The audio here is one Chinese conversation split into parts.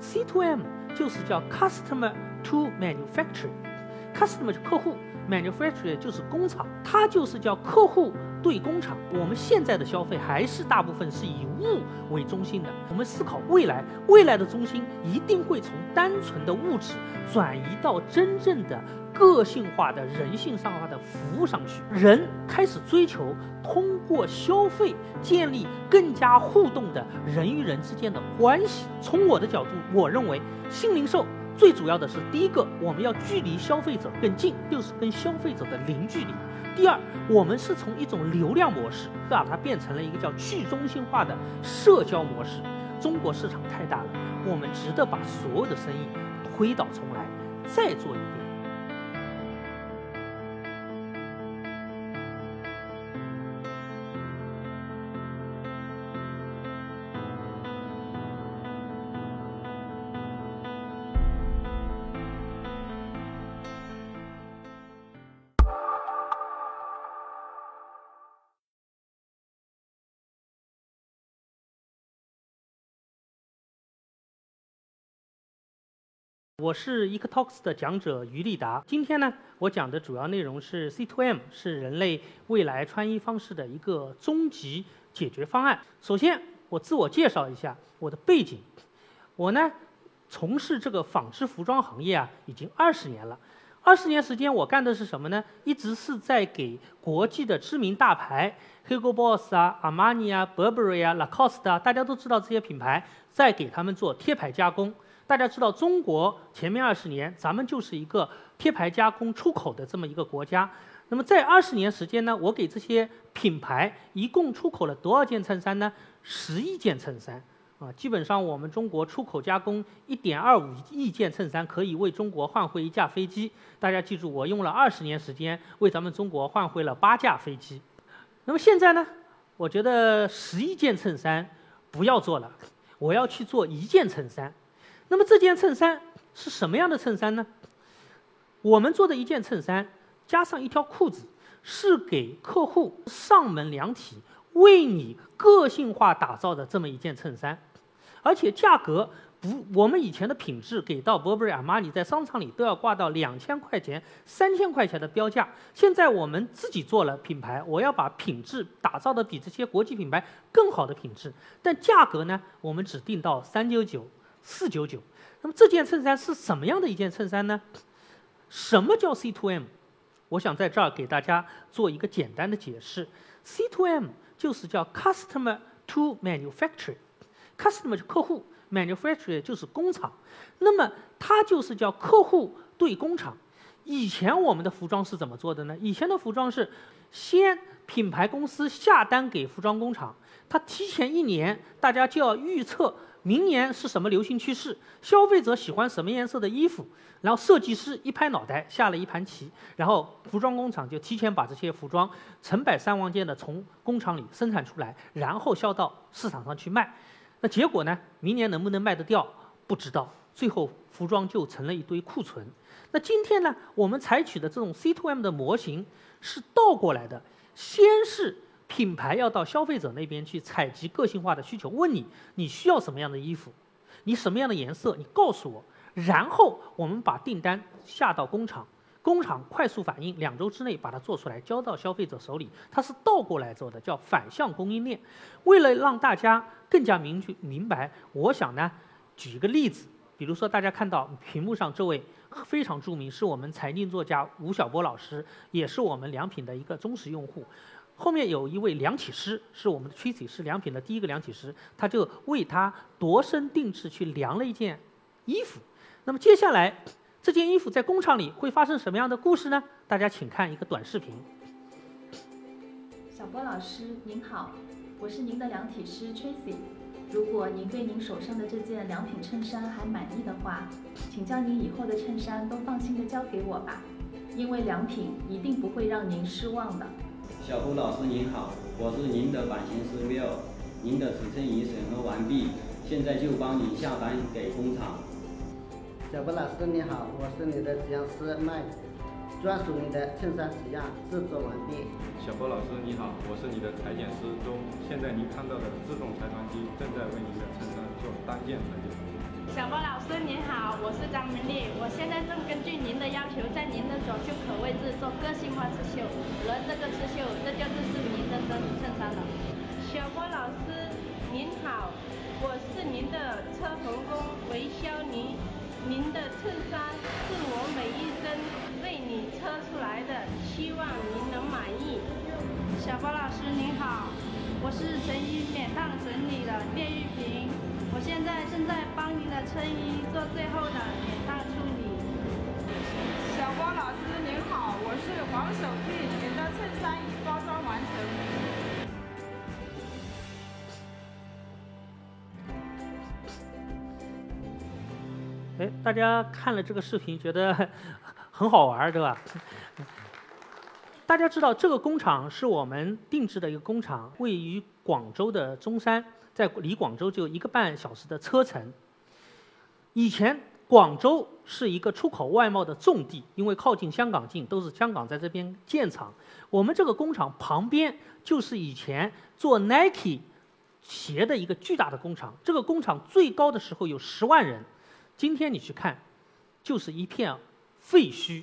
C to M 就是叫 Customer to Manufacturer，Customer 就客户，Manufacturer 就是工厂，它就是叫客户对工厂。我们现在的消费还是大部分是以物为中心的。我们思考未来，未来的中心一定会从单纯的物质转移到真正的。个性化的人性上化的服务上去，人开始追求通过消费建立更加互动的人与人之间的关系。从我的角度，我认为新零售最主要的是第一个，我们要距离消费者更近，就是跟消费者的零距离。第二，我们是从一种流量模式把它变成了一个叫去中心化的社交模式。中国市场太大了，我们值得把所有的生意推倒重来，再做一遍。我是 EcoTalks 的讲者于立达。今天呢，我讲的主要内容是 C2M 是人类未来穿衣方式的一个终极解决方案。首先，我自我介绍一下我的背景。我呢，从事这个纺织服装行业啊，已经二十年了。二十年时间，我干的是什么呢？一直是在给国际的知名大牌，Hugo Boss 啊、阿玛尼啊、Burberry 啊、Lacoste 啊，大家都知道这些品牌，在给他们做贴牌加工。大家知道，中国前面二十年，咱们就是一个贴牌加工出口的这么一个国家。那么在二十年时间呢，我给这些品牌一共出口了多少件衬衫呢？十亿件衬衫啊！基本上我们中国出口加工一点二五亿件衬衫，可以为中国换回一架飞机。大家记住，我用了二十年时间为咱们中国换回了八架飞机。那么现在呢，我觉得十亿件衬衫不要做了，我要去做一件衬衫。那么这件衬衫是什么样的衬衫呢？我们做的一件衬衫加上一条裤子，是给客户上门量体，为你个性化打造的这么一件衬衫，而且价格不，我们以前的品质给到 Burberry、阿玛尼在商场里都要挂到两千块钱、三千块钱的标价，现在我们自己做了品牌，我要把品质打造的比这些国际品牌更好的品质，但价格呢，我们只定到三九九。四九九，那么这件衬衫是什么样的一件衬衫呢？什么叫 C to M？我想在这儿给大家做一个简单的解释。C to M 就是叫 Customer to Manufacturing，Customer 就客户，Manufacturing 就是工厂。那么它就是叫客户对工厂。以前我们的服装是怎么做的呢？以前的服装是先品牌公司下单给服装工厂，它提前一年，大家就要预测。明年是什么流行趋势？消费者喜欢什么颜色的衣服？然后设计师一拍脑袋下了一盘棋，然后服装工厂就提前把这些服装成百上万件的从工厂里生产出来，然后销到市场上去卖。那结果呢？明年能不能卖得掉？不知道。最后服装就成了一堆库存。那今天呢？我们采取的这种 C to M 的模型是倒过来的，先是。品牌要到消费者那边去采集个性化的需求，问你你需要什么样的衣服，你什么样的颜色，你告诉我，然后我们把订单下到工厂，工厂快速反应，两周之内把它做出来，交到消费者手里，它是倒过来做的，叫反向供应链。为了让大家更加明确明白，我想呢，举一个例子，比如说大家看到屏幕上这位非常著名，是我们财经作家吴晓波老师，也是我们良品的一个忠实用户。后面有一位量体师，是我们的 Tracy，是良品的第一个量体师，他就为他度身定制去量了一件衣服。那么接下来这件衣服在工厂里会发生什么样的故事呢？大家请看一个短视频。小波老师您好，我是您的量体师 Tracy。如果您对您手上的这件良品衬衫还满意的话，请将您以后的衬衫都放心的交给我吧，因为良品一定不会让您失望的。小胡老师您好，我是您的版型师 Will，您的尺寸已审核完毕，现在就帮您下单给工厂。小胡老师你好，我是你的样师 Mike，专属你的衬衫纸样制作完毕。小波老师你好，我是你的裁剪师钟，现在您看到的自动裁团机正在为您的衬衫做单件裁剪。小波老师您好，我是张明丽，我现在正根据您的要求，在您的左袖口位置做个性化刺绣，而这个刺绣，这就是您的真衬衫了。小波老师您好，我是您的车缝工韦潇妮，您的衬衫是我每一针为你车出来的，希望您能满意。小波老师您好，我是成衣免烫整理的聂玉萍，我现在正在帮您的衬衣做最后的免烫处理。小郭老师您好，我是黄守碧，您的衬衫已包装完成。哎，大家看了这个视频，觉得很好玩，对吧？大家知道这个工厂是我们定制的一个工厂，位于广州的中山，在离广州就一个半小时的车程。以前广州是一个出口外贸的重地，因为靠近香港近，都是香港在这边建厂。我们这个工厂旁边就是以前做 Nike 鞋的一个巨大的工厂，这个工厂最高的时候有十万人。今天你去看，就是一片废墟。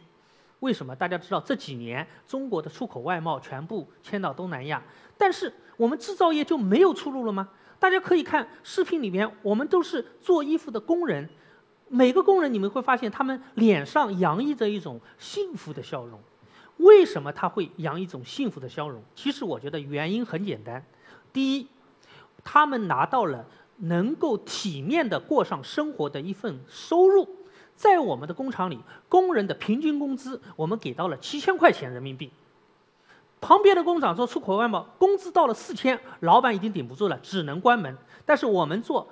为什么？大家知道这几年中国的出口外贸全部迁到东南亚，但是我们制造业就没有出路了吗？大家可以看视频里面，我们都是做衣服的工人，每个工人你们会发现他们脸上洋溢着一种幸福的笑容。为什么他会洋溢一种幸福的笑容？其实我觉得原因很简单，第一，他们拿到了。能够体面的过上生活的一份收入，在我们的工厂里，工人的平均工资我们给到了七千块钱人民币。旁边的工厂做出口外贸，工资到了四千，老板已经顶不住了，只能关门。但是我们做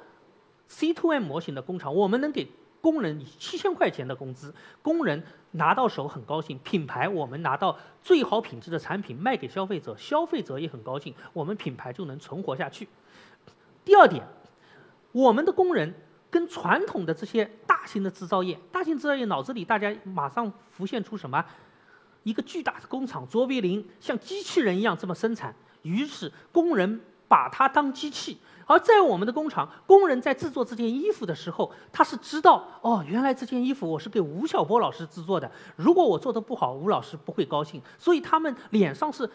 C to M 模型的工厂，我们能给工人七千块钱的工资，工人拿到手很高兴。品牌我们拿到最好品质的产品卖给消费者，消费者也很高兴，我们品牌就能存活下去。第二点。我们的工人跟传统的这些大型的制造业，大型制造业脑子里大家马上浮现出什么？一个巨大的工厂，卓别林像机器人一样这么生产，于是工人把它当机器。而在我们的工厂，工人在制作这件衣服的时候，他是知道哦，原来这件衣服我是给吴晓波老师制作的。如果我做的不好，吴老师不会高兴。所以他们脸上是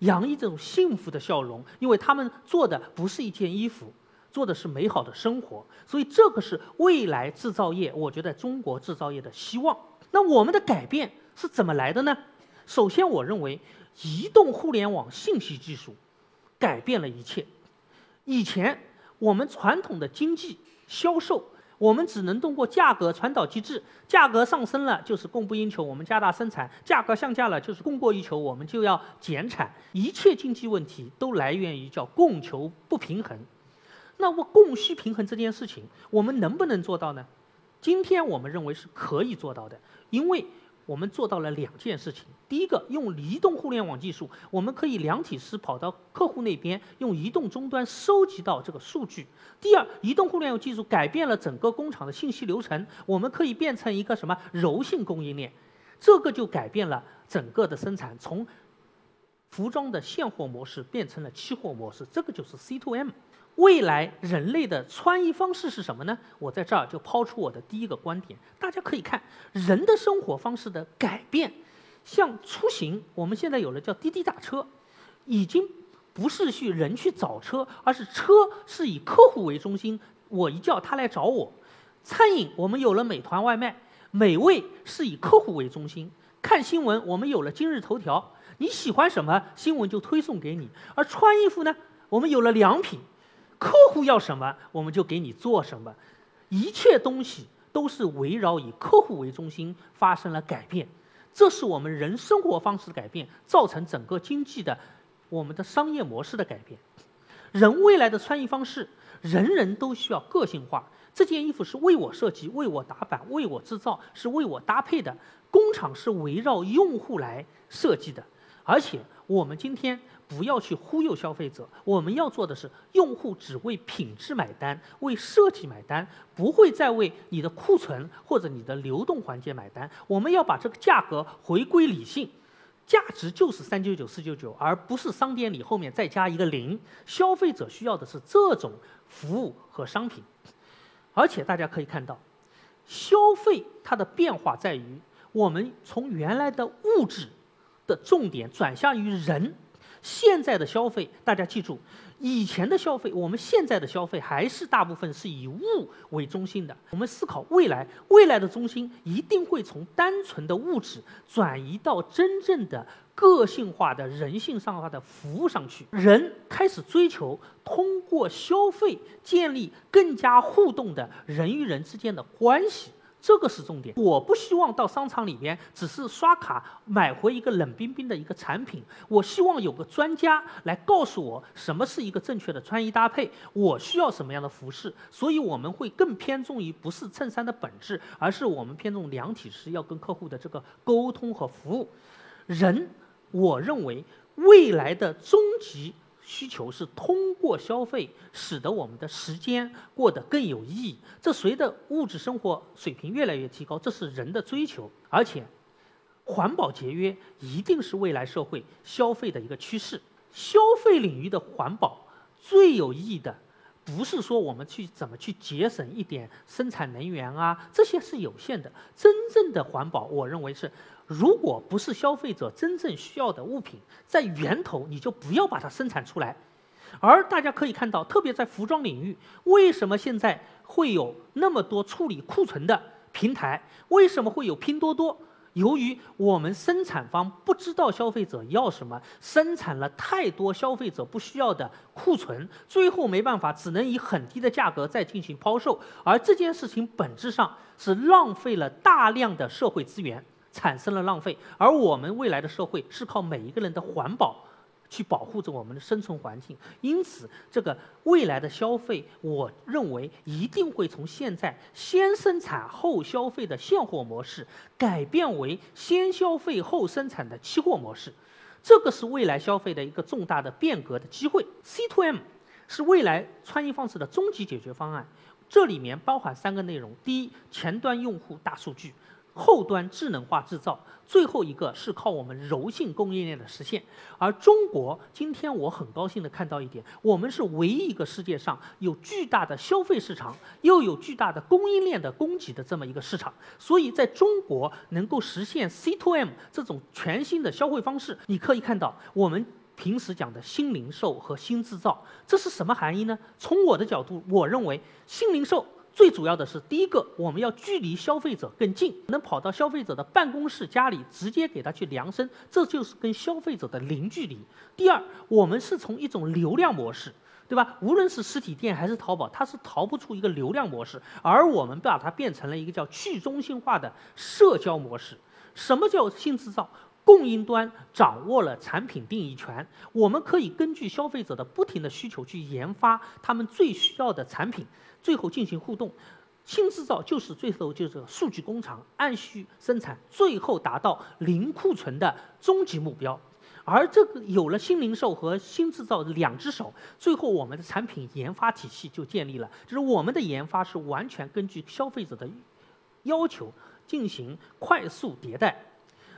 洋溢这种幸福的笑容，因为他们做的不是一件衣服。做的是美好的生活，所以这个是未来制造业，我觉得中国制造业的希望。那我们的改变是怎么来的呢？首先，我认为移动互联网信息技术改变了一切。以前我们传统的经济销售，我们只能通过价格传导机制，价格上升了就是供不应求，我们加大生产；价格降价了就是供过于求，我们就要减产。一切经济问题都来源于叫供求不平衡。那么供需平衡这件事情，我们能不能做到呢？今天我们认为是可以做到的，因为我们做到了两件事情。第一个，用移动互联网技术，我们可以量体师跑到客户那边，用移动终端收集到这个数据。第二，移动互联网技术改变了整个工厂的信息流程，我们可以变成一个什么柔性供应链，这个就改变了整个的生产，从服装的现货模式变成了期货模式，这个就是 C to M。未来人类的穿衣方式是什么呢？我在这儿就抛出我的第一个观点，大家可以看人的生活方式的改变，像出行，我们现在有了叫滴滴打车，已经不是去人去找车，而是车是以客户为中心，我一叫他来找我。餐饮我们有了美团外卖，美味是以客户为中心。看新闻我们有了今日头条，你喜欢什么新闻就推送给你。而穿衣服呢，我们有了良品。客户要什么，我们就给你做什么，一切东西都是围绕以客户为中心发生了改变，这是我们人生活方式的改变，造成整个经济的我们的商业模式的改变。人未来的穿衣方式，人人都需要个性化。这件衣服是为我设计、为我打版、为我制造，是为我搭配的。工厂是围绕用户来设计的，而且我们今天。不要去忽悠消费者，我们要做的是，用户只为品质买单，为设计买单，不会再为你的库存或者你的流动环节买单。我们要把这个价格回归理性，价值就是三九九、四九九，而不是商店里后面再加一个零。消费者需要的是这种服务和商品。而且大家可以看到，消费它的变化在于，我们从原来的物质的重点转向于人。现在的消费，大家记住，以前的消费，我们现在的消费还是大部分是以物为中心的。我们思考未来，未来的中心一定会从单纯的物质转移到真正的个性化的人性上化的服务上去。人开始追求通过消费建立更加互动的人与人之间的关系。这个是重点。我不希望到商场里边只是刷卡买回一个冷冰冰的一个产品，我希望有个专家来告诉我什么是一个正确的穿衣搭配，我需要什么样的服饰。所以我们会更偏重于不是衬衫的本质，而是我们偏重量体师要跟客户的这个沟通和服务。人，我认为未来的终极。需求是通过消费使得我们的时间过得更有意义。这随着物质生活水平越来越提高，这是人的追求。而且，环保节约一定是未来社会消费的一个趋势。消费领域的环保最有意义的，不是说我们去怎么去节省一点生产能源啊，这些是有限的。真正的环保，我认为是。如果不是消费者真正需要的物品，在源头你就不要把它生产出来。而大家可以看到，特别在服装领域，为什么现在会有那么多处理库存的平台？为什么会有拼多多？由于我们生产方不知道消费者要什么，生产了太多消费者不需要的库存，最后没办法，只能以很低的价格再进行抛售。而这件事情本质上是浪费了大量的社会资源。产生了浪费，而我们未来的社会是靠每一个人的环保去保护着我们的生存环境。因此，这个未来的消费，我认为一定会从现在先生产后消费的现货模式，改变为先消费后生产的期货模式。这个是未来消费的一个重大的变革的机会。C to M 是未来穿衣方式的终极解决方案，这里面包含三个内容：第一，前端用户大数据。后端智能化制造，最后一个是靠我们柔性供应链的实现。而中国今天，我很高兴的看到一点，我们是唯一一个世界上有巨大的消费市场，又有巨大的供应链的供给的这么一个市场。所以，在中国能够实现 C to M 这种全新的消费方式，你可以看到我们平时讲的新零售和新制造，这是什么含义呢？从我的角度，我认为新零售。最主要的是，第一个，我们要距离消费者更近，能跑到消费者的办公室、家里，直接给他去量身，这就是跟消费者的零距离。第二，我们是从一种流量模式，对吧？无论是实体店还是淘宝，它是逃不出一个流量模式，而我们把它变成了一个叫去中心化的社交模式。什么叫新制造？供应端掌握了产品定义权，我们可以根据消费者的不停的需求去研发他们最需要的产品。最后进行互动，新制造就是最后就是数据工厂，按需生产，最后达到零库存的终极目标。而这个有了新零售和新制造两只手，最后我们的产品研发体系就建立了，就是我们的研发是完全根据消费者的要求进行快速迭代。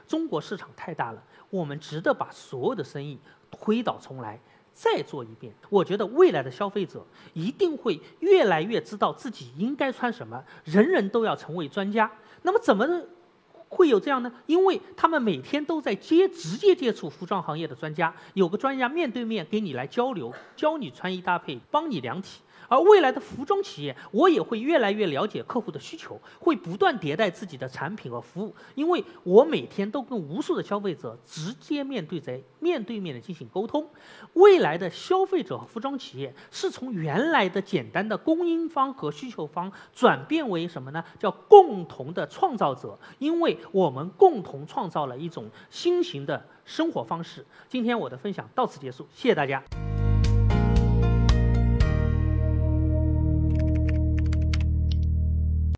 中国市场太大了，我们值得把所有的生意推倒重来。再做一遍，我觉得未来的消费者一定会越来越知道自己应该穿什么，人人都要成为专家。那么怎么会有这样呢？因为他们每天都在接直接接触服装行业的专家，有个专家面对面给你来交流，教你穿衣搭配，帮你量体。而未来的服装企业，我也会越来越了解客户的需求，会不断迭代自己的产品和服务。因为我每天都跟无数的消费者直接面对在面对面的进行沟通。未来的消费者和服装企业是从原来的简单的供应方和需求方转变为什么呢？叫共同的创造者。因为我们共同创造了一种新型的生活方式。今天我的分享到此结束，谢谢大家。